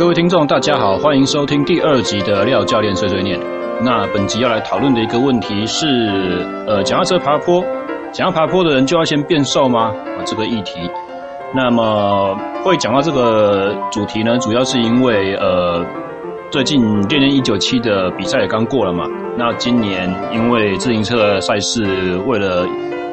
各位听众，大家好，欢迎收听第二集的廖教练碎碎念。那本集要来讨论的一个问题是，呃，脚踏车爬坡，想要爬坡的人就要先变瘦吗？啊，这个议题。那么会讲到这个主题呢，主要是因为呃，最近练练一九七的比赛也刚过了嘛。那今年因为自行车赛事为了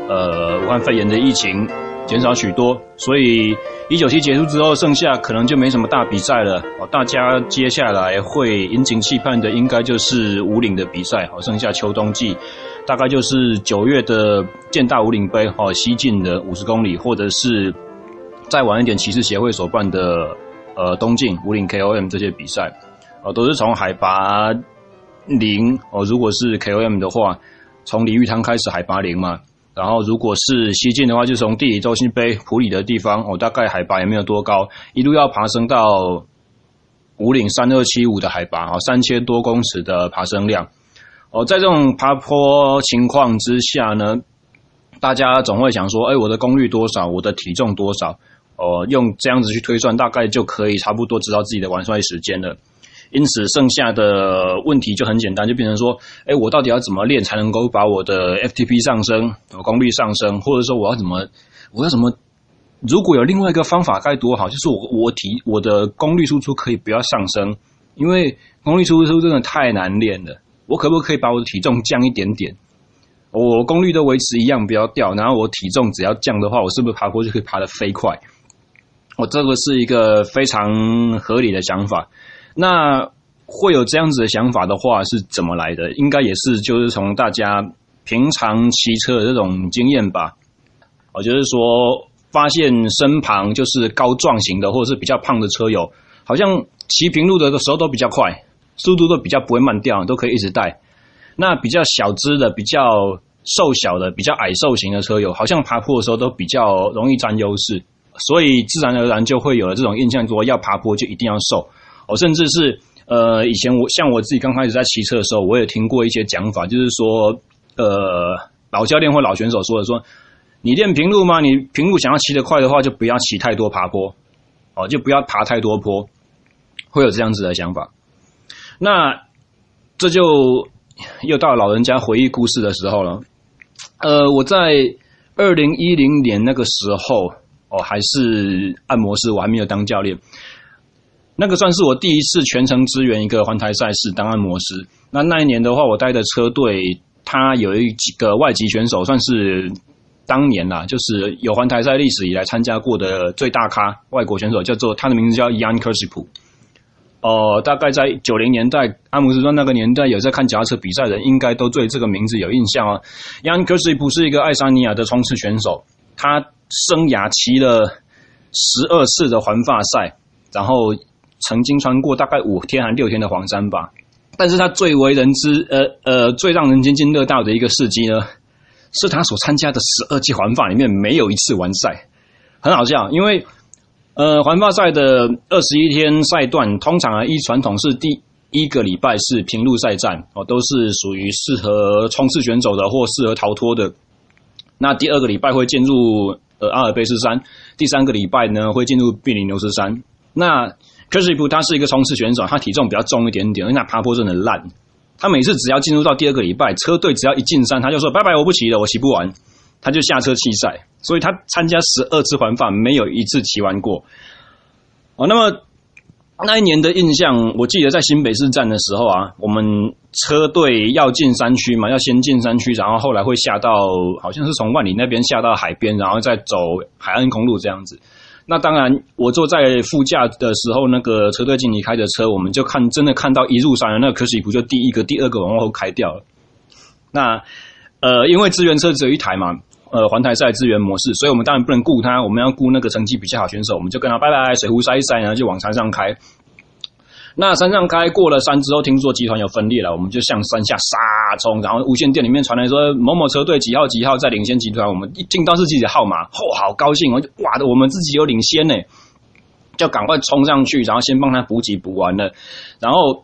呃武汉肺炎的疫情减少许多，所以。一九七结束之后，剩下可能就没什么大比赛了。哦，大家接下来会引颈期盼的，应该就是武岭的比赛。哦，剩下秋冬季，大概就是九月的建大武岭杯，哦，西进的五十公里，或者是再晚一点，骑士协会所办的呃东进武岭 KOM 这些比赛。哦，都是从海拔零哦，如果是 KOM 的话，从鲤鱼潭开始海拔零嘛。然后，如果是西进的话，就从地理中心碑普里的地方，哦，大概海拔也没有多高，一路要爬升到五岭三二七五的海拔，哦，三千多公尺的爬升量。哦，在这种爬坡情况之下呢，大家总会想说，哎，我的功率多少？我的体重多少？哦，用这样子去推算，大概就可以差不多知道自己的完赛时间了。因此，剩下的问题就很简单，就变成说，哎，我到底要怎么练才能够把我的 FTP 上升，我功率上升，或者说我要怎么，我要怎么？如果有另外一个方法该多好，就是我我体我的功率输出可以不要上升，因为功率输出真的太难练了。我可不可以把我的体重降一点点？我功率都维持一样，不要掉，然后我体重只要降的话，我是不是爬坡就可以爬得飞快？我这个是一个非常合理的想法。那会有这样子的想法的话是怎么来的？应该也是就是从大家平常骑车的这种经验吧。我就是说，发现身旁就是高壮型的或者是比较胖的车友，好像骑平路的时候都比较快，速度都比较不会慢掉，都可以一直带。那比较小只的、比较瘦小的、比较矮瘦型的车友，好像爬坡的时候都比较容易占优势，所以自然而然就会有了这种印象，说要爬坡就一定要瘦。哦、甚至是，呃，以前我像我自己刚开始在骑车的时候，我也听过一些讲法，就是说，呃，老教练或老选手说的说，你练平路吗？你平路想要骑得快的话，就不要骑太多爬坡，哦，就不要爬太多坡，会有这样子的想法。那这就又到老人家回忆故事的时候了。呃，我在二零一零年那个时候，哦，还是按摩师，我还没有当教练。那个算是我第一次全程支援一个环台赛事当按摩师。那那一年的话，我带的车队，他有一几个外籍选手，算是当年啦，就是有环台赛历史以来参加过的最大咖外国选手，叫做他的名字叫 Jan Kirsipuu。哦，大概在九零年代，阿姆斯壮那个年代有在看脚踏车比赛的人，应该都对这个名字有印象啊。Jan Kirsipuu 是一个爱沙尼亚的冲刺选手，他生涯骑了十二次的环法赛，然后。曾经穿过大概五天还六天的黄山吧，但是他最为人知，呃呃，最让人津津乐道的一个事迹呢，是他所参加的十二届环法里面没有一次完赛，很好笑，因为呃环法赛的二十一天赛段，通常啊依传统是第一个礼拜是平路赛战哦，都是属于适合冲刺选手的或适合逃脱的，那第二个礼拜会进入呃阿尔卑斯山，第三个礼拜呢会进入比利牛斯山，那。柯西普他是一个冲刺选手，他体重比较重一点点，因为那爬坡真的烂。他每次只要进入到第二个礼拜，车队只要一进山，他就说拜拜，我不骑了，我骑不完，他就下车弃赛。所以他参加十二次环法，没有一次骑完过。哦，那么那一年的印象，我记得在新北市站的时候啊，我们车队要进山区嘛，要先进山区，然后后来会下到，好像是从万里那边下到海边，然后再走海岸公路这样子。那当然，我坐在副驾的时候，那个车队经理开着车，我们就看，真的看到一入山那个科西普就第一个、第二个往后开掉了。那呃，因为资源车只有一台嘛，呃，环台赛资源模式，所以我们当然不能顾他，我们要顾那个成绩比较好选手，我们就跟他拜拜，水壶塞一塞，然后就往山上开。那山上开过了山之后，听说集团有分裂了，我们就向山下杀冲，然后无线电里面传来说某某车队几号几号在领先集团，我们一听到是自己的号码，嚯、哦，好高兴，我就哇的，我们自己有领先呢，就赶快冲上去，然后先帮他补给补完了，然后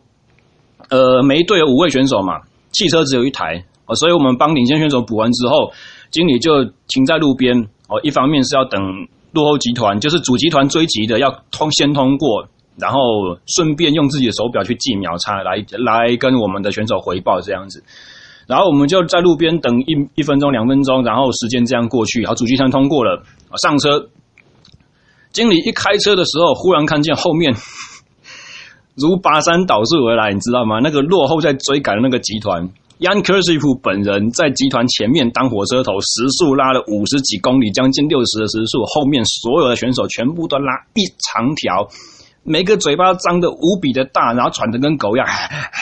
呃，每一队有五位选手嘛，汽车只有一台，所以我们帮领先选手补完之后，经理就停在路边哦，一方面是要等落后集团，就是主集团追击的要通先通过。然后顺便用自己的手表去计秒差来来跟我们的选手回报这样子。然后我们就在路边等一一分钟两分钟，然后时间这样过去，好，主机餐通过了，上车。经理一开车的时候，忽然看见后面 如拔山倒树而来，你知道吗？那个落后在追赶的那个集团，Jan Urswick 本人在集团前面当火车头，时速拉了五十几公里，将近六十的时速，后面所有的选手全部都拉一长条，每个嘴巴张得无比的大，然后喘得跟狗一样，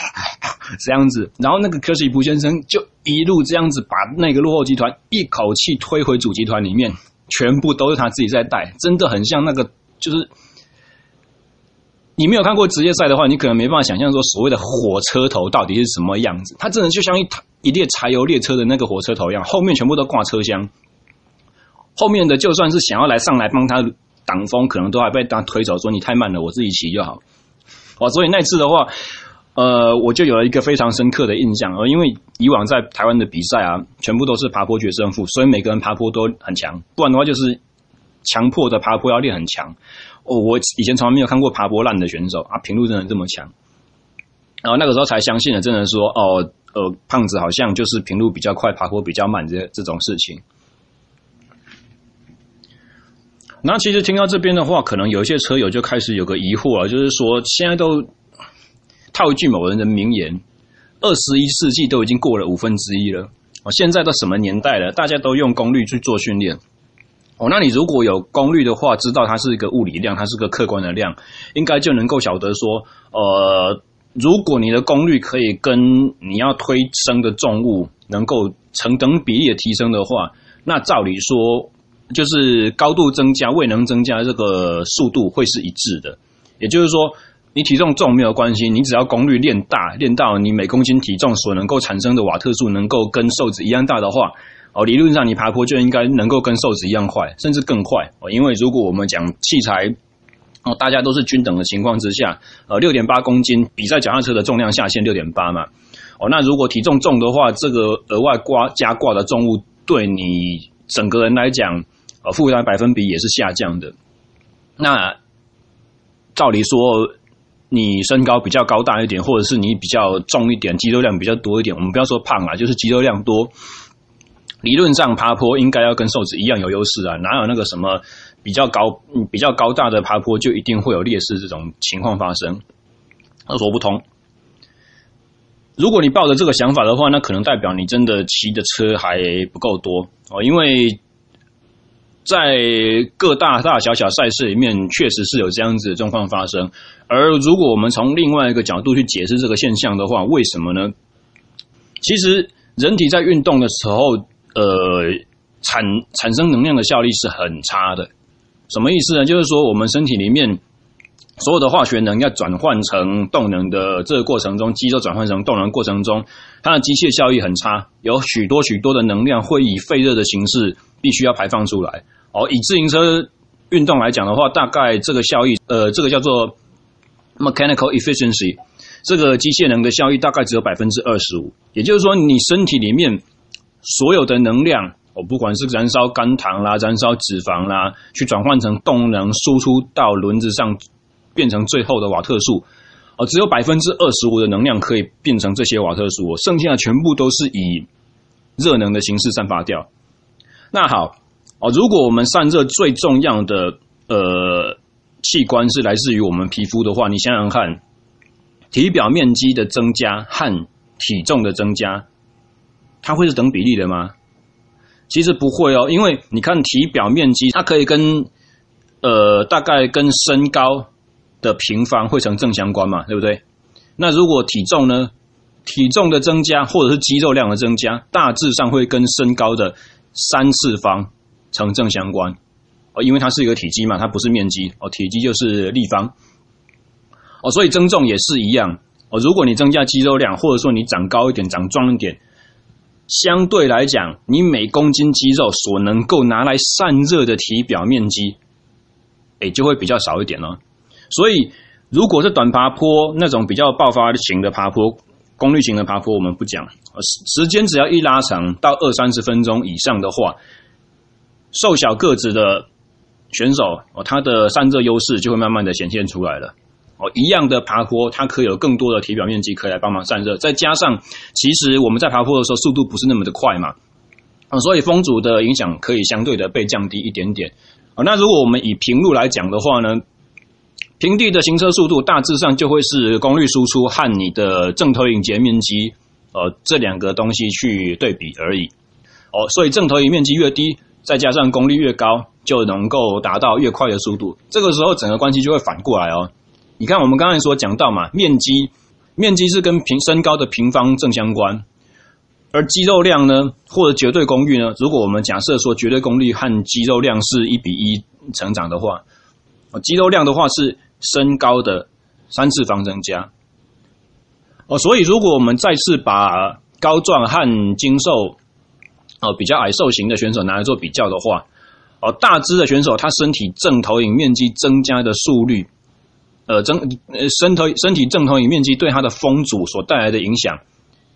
这样子，然后那个科西普先生就一路这样子把那个落后集团一口气推回主集团里面。全部都是他自己在带，真的很像那个，就是你没有看过职业赛的话，你可能没办法想象说所谓的火车头到底是什么样子。它真的就像一台一列柴油列车的那个火车头一样，后面全部都挂车厢，后面的就算是想要来上来帮他挡风，可能都还被他推走，说你太慢了，我自己骑就好。哇，所以那次的话。呃，我就有了一个非常深刻的印象，呃，因为以往在台湾的比赛啊，全部都是爬坡决胜负，所以每个人爬坡都很强，不然的话就是强迫的爬坡要练很强。哦，我以前从来没有看过爬坡烂的选手啊，平路真的这么强，然后那个时候才相信了，真的说哦，呃，胖子好像就是平路比较快，爬坡比较慢这这种事情。那其实听到这边的话，可能有一些车友就开始有个疑惑了，就是说现在都。套一句某人的名言：“二十一世纪都已经过了五分之一了。哦，现在都什么年代了？大家都用功率去做训练。哦，那你如果有功率的话，知道它是一个物理量，它是个客观的量，应该就能够晓得说，呃，如果你的功率可以跟你要推升的重物能够成等比例的提升的话，那照理说，就是高度增加、未能增加这个速度会是一致的。也就是说。”你体重重没有关系，你只要功率练大，练到你每公斤体重所能够产生的瓦特数能够跟瘦子一样大的话，哦，理论上你爬坡就应该能够跟瘦子一样快，甚至更快哦。因为如果我们讲器材哦，大家都是均等的情况之下，呃，六点八公斤比赛脚踏车的重量下限六点八嘛，哦，那如果体重重的话，这个额外挂加挂的重物对你整个人来讲，呃，负担百分比也是下降的。那照理说。你身高比较高大一点，或者是你比较重一点，肌肉量比较多一点，我们不要说胖啊，就是肌肉量多。理论上爬坡应该要跟瘦子一样有优势啊，哪有那个什么比较高、比较高大的爬坡就一定会有劣势这种情况发生？那说不通。如果你抱着这个想法的话，那可能代表你真的骑的车还不够多哦，因为。在各大大小小赛事里面，确实是有这样子的状况发生。而如果我们从另外一个角度去解释这个现象的话，为什么呢？其实人体在运动的时候，呃，产产生能量的效率是很差的。什么意思呢？就是说，我们身体里面所有的化学能要转换成动能的这个过程中，肌肉转换成动能过程中，它的机械效益很差，有许多许多的能量会以废热的形式必须要排放出来。哦，以自行车运动来讲的话，大概这个效益，呃，这个叫做 mechanical efficiency，这个机械能的效益大概只有百分之二十五。也就是说，你身体里面所有的能量，哦，不管是燃烧肝糖啦、燃烧脂肪啦，去转换成动能输出到轮子上，变成最后的瓦特数，哦，只有百分之二十五的能量可以变成这些瓦特数，剩下的全部都是以热能的形式散发掉。那好。哦，如果我们散热最重要的呃器官是来自于我们皮肤的话，你想想看，体表面积的增加和体重的增加，它会是等比例的吗？其实不会哦，因为你看体表面积，它可以跟呃大概跟身高的平方会成正相关嘛，对不对？那如果体重呢？体重的增加或者是肌肉量的增加，大致上会跟身高的三次方。成正相关哦，因为它是一个体积嘛，它不是面积哦，体积就是立方哦，所以增重也是一样哦。如果你增加肌肉量，或者说你长高一点、长壮一点，相对来讲，你每公斤肌肉所能够拿来散热的体表面积，哎，就会比较少一点了。所以，如果是短爬坡那种比较爆发型的爬坡、功率型的爬坡，我们不讲，时时间只要一拉长到二三十分钟以上的话。瘦小个子的选手哦，他的散热优势就会慢慢的显现出来了哦，一样的爬坡，它可以有更多的体表面积可以来帮忙散热，再加上其实我们在爬坡的时候速度不是那么的快嘛，啊，所以风阻的影响可以相对的被降低一点点。啊，那如果我们以平路来讲的话呢，平地的行车速度大致上就会是功率输出和你的正投影截面积，呃，这两个东西去对比而已。哦，所以正投影面积越低，再加上功率越高，就能够达到越快的速度。这个时候整个关系就会反过来哦。你看，我们刚才所讲到嘛，面积，面积是跟平身高的平方正相关，而肌肉量呢，或者绝对功率呢，如果我们假设说绝对功率和肌肉量是一比一成长的话，哦，肌肉量的话是身高的三次方增加。哦，所以如果我们再次把高壮和精瘦，哦，比较矮瘦型的选手拿来做比较的话，哦，大只的选手他身体正投影面积增加的速率。呃，增呃身投身体正投影面积对它的风阻所带来的影响，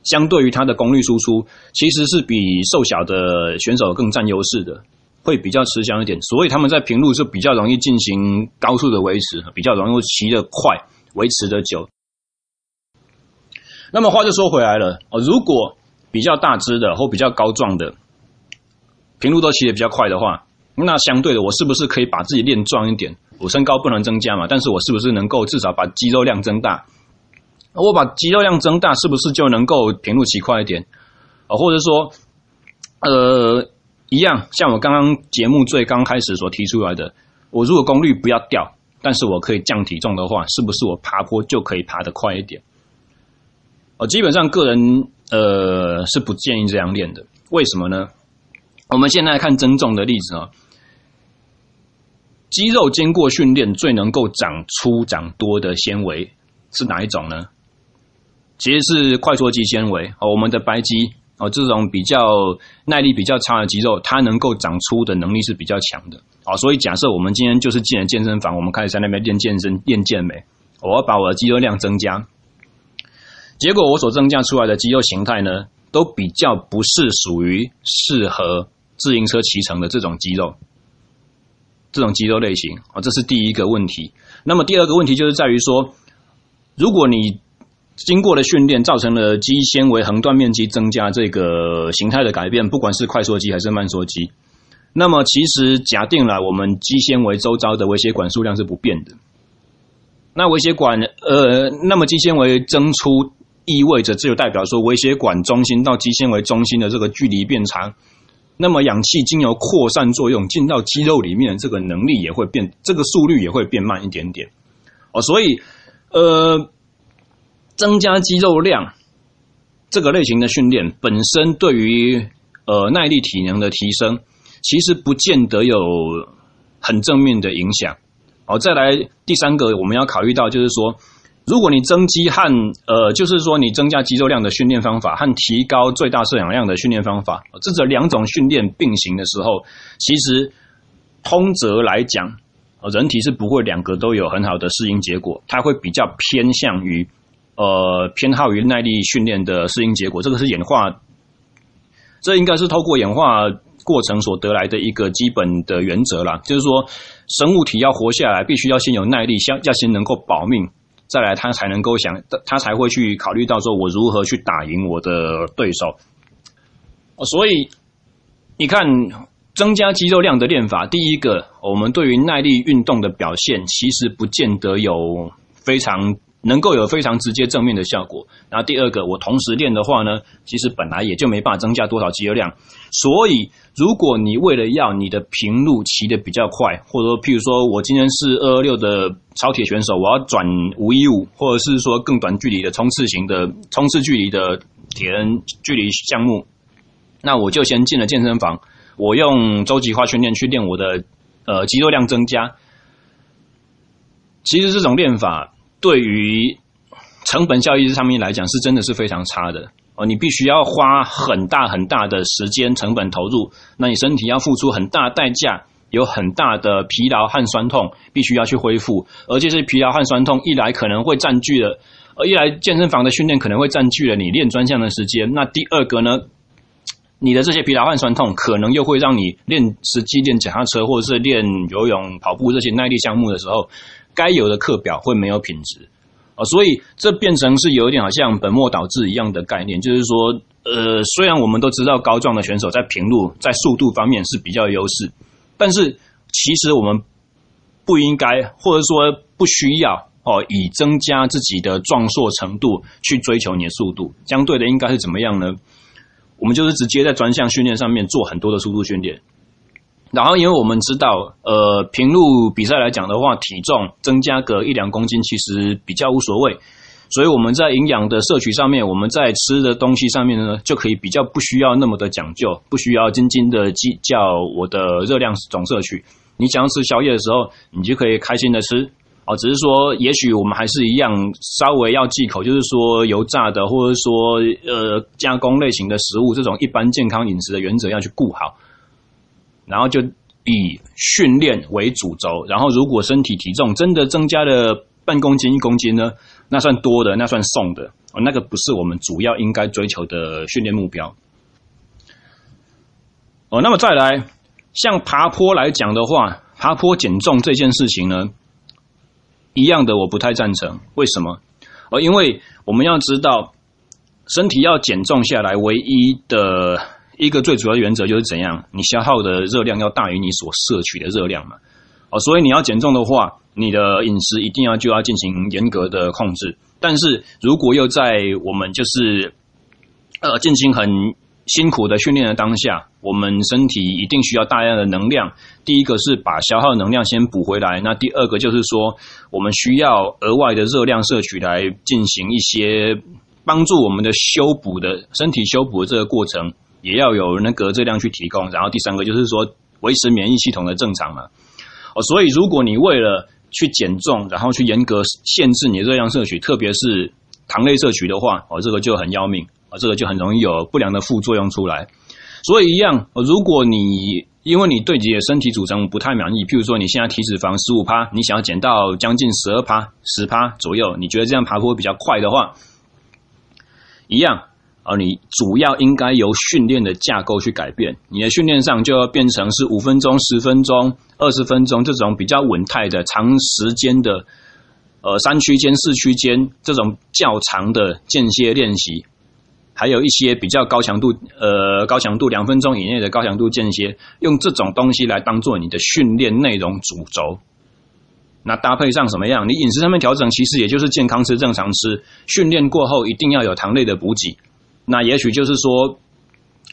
相对于它的功率输出，其实是比瘦小的选手更占优势的，会比较吃香一点。所以他们在平路是比较容易进行高速的维持，比较容易骑得快，维持得久。那么话就说回来了，哦，如果比较大只的或比较高壮的平路都骑得比较快的话，那相对的，我是不是可以把自己练壮一点？我身高不能增加嘛，但是我是不是能够至少把肌肉量增大？我把肌肉量增大，是不是就能够平路骑快一点？啊，或者说，呃，一样，像我刚刚节目最刚开始所提出来的，我如果功率不要掉，但是我可以降体重的话，是不是我爬坡就可以爬得快一点？我基本上个人呃是不建议这样练的，为什么呢？我们现在看增重的例子啊。肌肉经过训练最能够长粗长多的纤维是哪一种呢？其实是快缩肌纤维哦，我们的白肌哦，这种比较耐力比较差的肌肉，它能够长粗的能力是比较强的啊。所以假设我们今天就是进了健身房，我们开始在那边练健身、练健美，我要把我的肌肉量增加，结果我所增加出来的肌肉形态呢，都比较不是属于适合自行车骑乘的这种肌肉。这种肌肉类型啊，这是第一个问题。那么第二个问题就是在于说，如果你经过了训练，造成了肌纤维横断面积增加这个形态的改变，不管是快缩肌还是慢缩肌，那么其实假定了我们肌纤维周遭的微血管数量是不变的。那微血管呃，那么肌纤维增粗意味着，这就代表说微血管中心到肌纤维中心的这个距离变长。那么氧气经由扩散作用进到肌肉里面这个能力也会变，这个速率也会变慢一点点。哦，所以呃，增加肌肉量这个类型的训练本身对于呃耐力体能的提升，其实不见得有很正面的影响。好，再来第三个我们要考虑到就是说。如果你增肌和呃，就是说你增加肌肉量的训练方法和提高最大摄氧量的训练方法，这这两种训练并行的时候，其实通则来讲，人体是不会两个都有很好的适应结果，它会比较偏向于呃偏好于耐力训练的适应结果。这个是演化，这应该是透过演化过程所得来的一个基本的原则啦，就是说生物体要活下来，必须要先有耐力，先要先能够保命。再来，他才能够想，他才会去考虑到说，我如何去打赢我的对手。所以，你看，增加肌肉量的练法，第一个，我们对于耐力运动的表现，其实不见得有非常。能够有非常直接正面的效果。然后第二个，我同时练的话呢，其实本来也就没办法增加多少肌肉量。所以，如果你为了要你的平路骑得比较快，或者说，譬如说我今天是二二六的超铁选手，我要转五一五，或者是说更短距离的冲刺型的冲刺距离的铁人距离项目，那我就先进了健身房，我用周期化训练去练我的呃肌肉量增加。其实这种练法。对于成本效益上面来讲，是真的是非常差的哦。你必须要花很大很大的时间成本投入，那你身体要付出很大代价，有很大的疲劳和酸痛，必须要去恢复。而且这疲劳和酸痛一来可能会占据了，而一来健身房的训练可能会占据了你练专项的时间。那第二个呢，你的这些疲劳和酸痛可能又会让你练实际练脚踏车或者是练游泳、跑步这些耐力项目的时候。该有的课表会没有品质啊，所以这变成是有一点好像本末倒置一样的概念，就是说，呃，虽然我们都知道高壮的选手在平路在速度方面是比较优势，但是其实我们不应该或者说不需要哦，以增加自己的壮硕程度去追求你的速度，相对的应该是怎么样呢？我们就是直接在专项训练上面做很多的速度训练。然后，因为我们知道，呃，平路比赛来讲的话，体重增加个一两公斤其实比较无所谓，所以我们在营养的摄取上面，我们在吃的东西上面呢，就可以比较不需要那么的讲究，不需要斤斤的计较我的热量总摄取。你想要吃宵夜的时候，你就可以开心的吃哦。只是说，也许我们还是一样稍微要忌口，就是说油炸的，或者说呃加工类型的食物，这种一般健康饮食的原则要去顾好。然后就以训练为主轴，然后如果身体体重真的增加了半公斤一公斤呢，那算多的，那算送的，哦，那个不是我们主要应该追求的训练目标。哦，那么再来，像爬坡来讲的话，爬坡减重这件事情呢，一样的我不太赞成。为什么？哦，因为我们要知道，身体要减重下来，唯一的。一个最主要的原则就是怎样，你消耗的热量要大于你所摄取的热量嘛，哦，所以你要减重的话，你的饮食一定要就要进行严格的控制。但是如果又在我们就是呃进行很辛苦的训练的当下，我们身体一定需要大量的能量。第一个是把消耗能量先补回来，那第二个就是说，我们需要额外的热量摄取来进行一些帮助我们的修补的身体修补的这个过程。也要有那个热量去提供，然后第三个就是说维持免疫系统的正常嘛。哦，所以如果你为了去减重，然后去严格限制你的热量摄取，特别是糖类摄取的话，哦，这个就很要命，哦，这个就很容易有不良的副作用出来。所以一样，如果你因为你对自己的身体组成不太满意，譬如说你现在体脂肪十五趴，你想要减到将近十二趴、十趴左右，你觉得这样爬坡比较快的话，一样。而你主要应该由训练的架构去改变，你的训练上就要变成是五分钟、十分钟、二十分钟这种比较稳态的长时间的，呃，三区间、四区间这种较长的间歇练习，还有一些比较高强度，呃，高强度两分钟以内的高强度间歇，用这种东西来当做你的训练内容主轴。那搭配上什么样？你饮食上面调整，其实也就是健康吃、正常吃。训练过后一定要有糖类的补给。那也许就是说，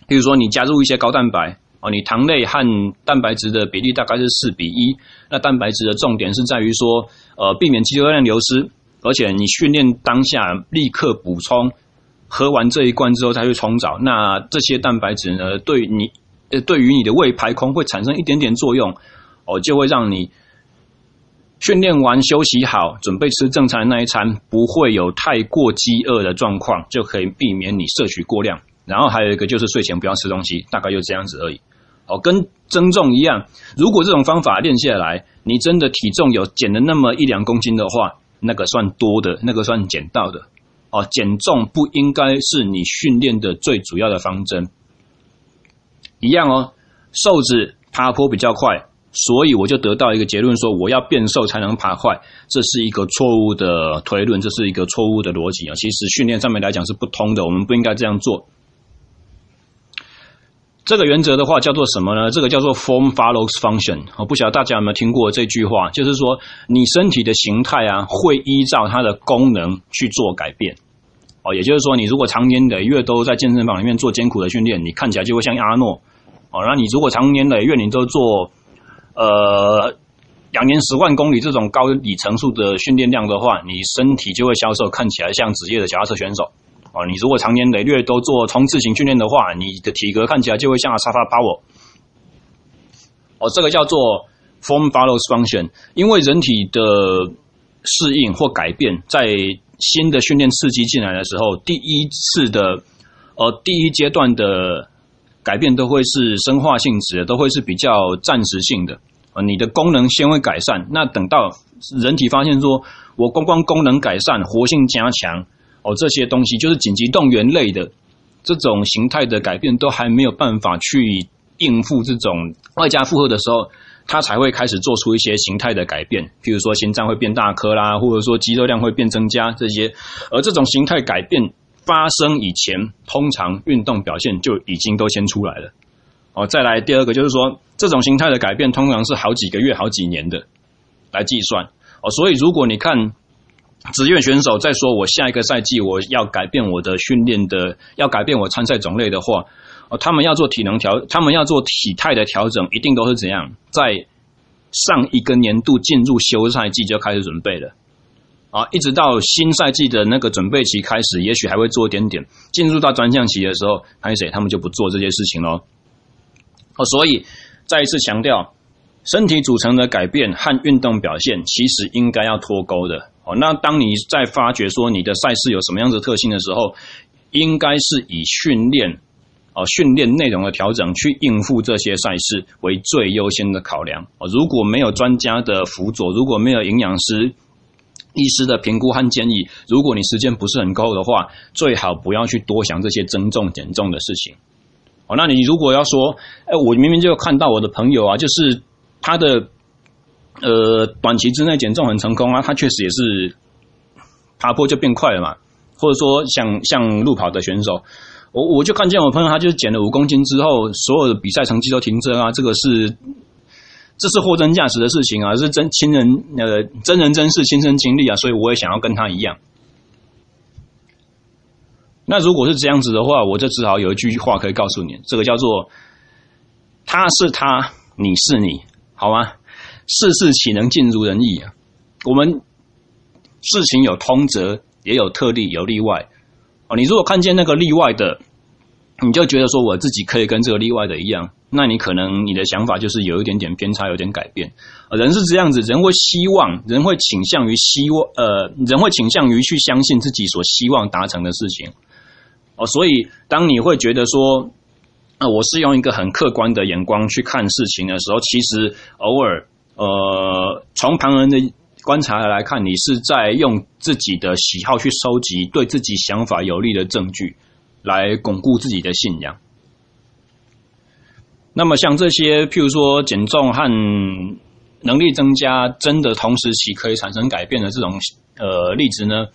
比如说你加入一些高蛋白哦，你糖类和蛋白质的比例大概是四比一。那蛋白质的重点是在于说，呃，避免肌肉量流失，而且你训练当下立刻补充，喝完这一罐之后再去冲澡。那这些蛋白质呢，对你呃，对于你的胃排空会产生一点点作用哦，就会让你。训练完休息好，准备吃正常的那一餐，不会有太过饥饿的状况，就可以避免你摄取过量。然后还有一个就是睡前不要吃东西，大概就这样子而已。哦，跟增重一样，如果这种方法练下来，你真的体重有减了那么一两公斤的话，那个算多的，那个算减到的。哦，减重不应该是你训练的最主要的方针。一样哦，瘦子爬坡比较快。所以我就得到一个结论，说我要变瘦才能爬快，这是一个错误的推论，这是一个错误的逻辑啊！其实训练上面来讲是不通的，我们不应该这样做。这个原则的话叫做什么呢？这个叫做 form follows function。我不晓得大家有没有听过这句话，就是说你身体的形态啊，会依照它的功能去做改变。哦，也就是说，你如果长年累月都在健身房里面做艰苦的训练，你看起来就会像阿诺。哦，那你如果长年累月你都做呃，两年十万公里这种高里程数的训练量的话，你身体就会消瘦，看起来像职业的脚踏车选手。哦，你如果长年累月都做冲刺型训练的话，你的体格看起来就会像 Asaf Powell。哦，这个叫做 Form follows function，因为人体的适应或改变，在新的训练刺激进来的时候，第一次的呃第一阶段的。改变都会是生化性质的，都会是比较暂时性的。呃，你的功能先会改善，那等到人体发现说，我光光功能改善、活性加强，哦，这些东西就是紧急动员类的这种形态的改变，都还没有办法去应付这种外加负荷的时候，它才会开始做出一些形态的改变，譬如说心脏会变大颗啦，或者说肌肉量会变增加这些。而这种形态改变发生以前，通常运动表现就已经都先出来了。哦，再来第二个就是说，这种形态的改变通常是好几个月、好几年的来计算。哦，所以如果你看职业选手在说我下一个赛季我要改变我的训练的，要改变我参赛种类的话。哦，他们要做体能调，他们要做体态的调整，一定都是怎样？在上一个年度进入休赛季就开始准备了，啊，一直到新赛季的那个准备期开始，也许还会做一点点。进入到专项期的时候，还有谁他们就不做这些事情喽。哦，所以再一次强调，身体组成的改变和运动表现其实应该要脱钩的。哦，那当你在发觉说你的赛事有什么样子的特性的时候，应该是以训练。哦，训练内容的调整去应付这些赛事为最优先的考量。哦，如果没有专家的辅佐，如果没有营养师、医师的评估和建议，如果你时间不是很够的话，最好不要去多想这些增重减重的事情。哦，那你如果要说，哎，我明明就看到我的朋友啊，就是他的呃短期之内减重很成功啊，他确实也是爬坡就变快了嘛，或者说像像路跑的选手。我我就看见我朋友，他就是减了五公斤之后，所有的比赛成绩都提升啊！这个是，这是货真价实的事情啊，是真亲人呃真人真事亲身经历啊，所以我也想要跟他一样。那如果是这样子的话，我就只好有一句话可以告诉你，这个叫做“他是他，你是你”，好吗？事事岂能尽如人意啊？我们事情有通则，也有特例，有例外。哦，你如果看见那个例外的，你就觉得说我自己可以跟这个例外的一样，那你可能你的想法就是有一点点偏差，有点改变。人是这样子，人会希望，人会倾向于希望，呃，人会倾向于去相信自己所希望达成的事情。哦，所以当你会觉得说，啊，我是用一个很客观的眼光去看事情的时候，其实偶尔，呃，从旁人的。观察来看，你是在用自己的喜好去收集对自己想法有利的证据，来巩固自己的信仰。那么，像这些，譬如说减重和能力增加，真的同时期可以产生改变的这种呃例子呢，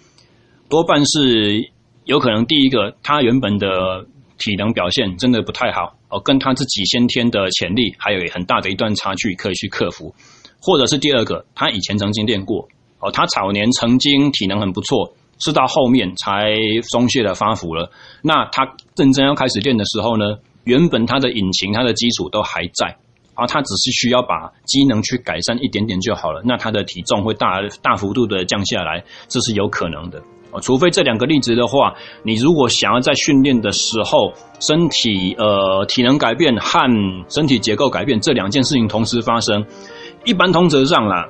多半是有可能第一个，他原本的体能表现真的不太好哦，跟他自己先天的潜力还有很大的一段差距可以去克服。或者是第二个，他以前曾经练过，哦，他早年曾经体能很不错，是到后面才松懈的发福了。那他认真要开始练的时候呢，原本他的引擎、他的基础都还在，啊，他只是需要把机能去改善一点点就好了。那他的体重会大大幅度的降下来，这是有可能的。哦，除非这两个例子的话，你如果想要在训练的时候，身体呃体能改变和身体结构改变这两件事情同时发生。一般通则上啦，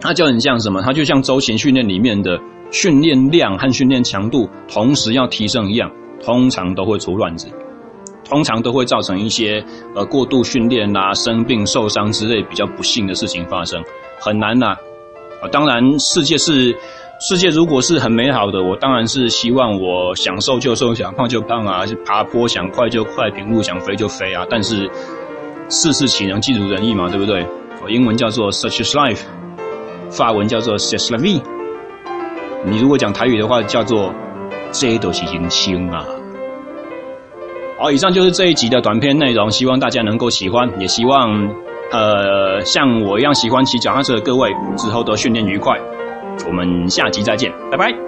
它就很像什么？它就像周型训练里面的训练量和训练强度同时要提升一样，通常都会出乱子，通常都会造成一些呃过度训练啦、生病受伤之类比较不幸的事情发生，很难呐。啊，当然世界是世界，如果是很美好的，我当然是希望我想瘦就瘦，想胖就胖啊，爬坡想快就快，平路想飞就飞啊。但是事事岂能尽如人意嘛，对不对？英文叫做 Such is life，法文叫做 C'est la vie。你如果讲台语的话，叫做这都是人生啊。好，以上就是这一集的短片内容，希望大家能够喜欢，也希望呃像我一样喜欢骑脚踏车的各位之后都训练愉快。我们下集再见，拜拜。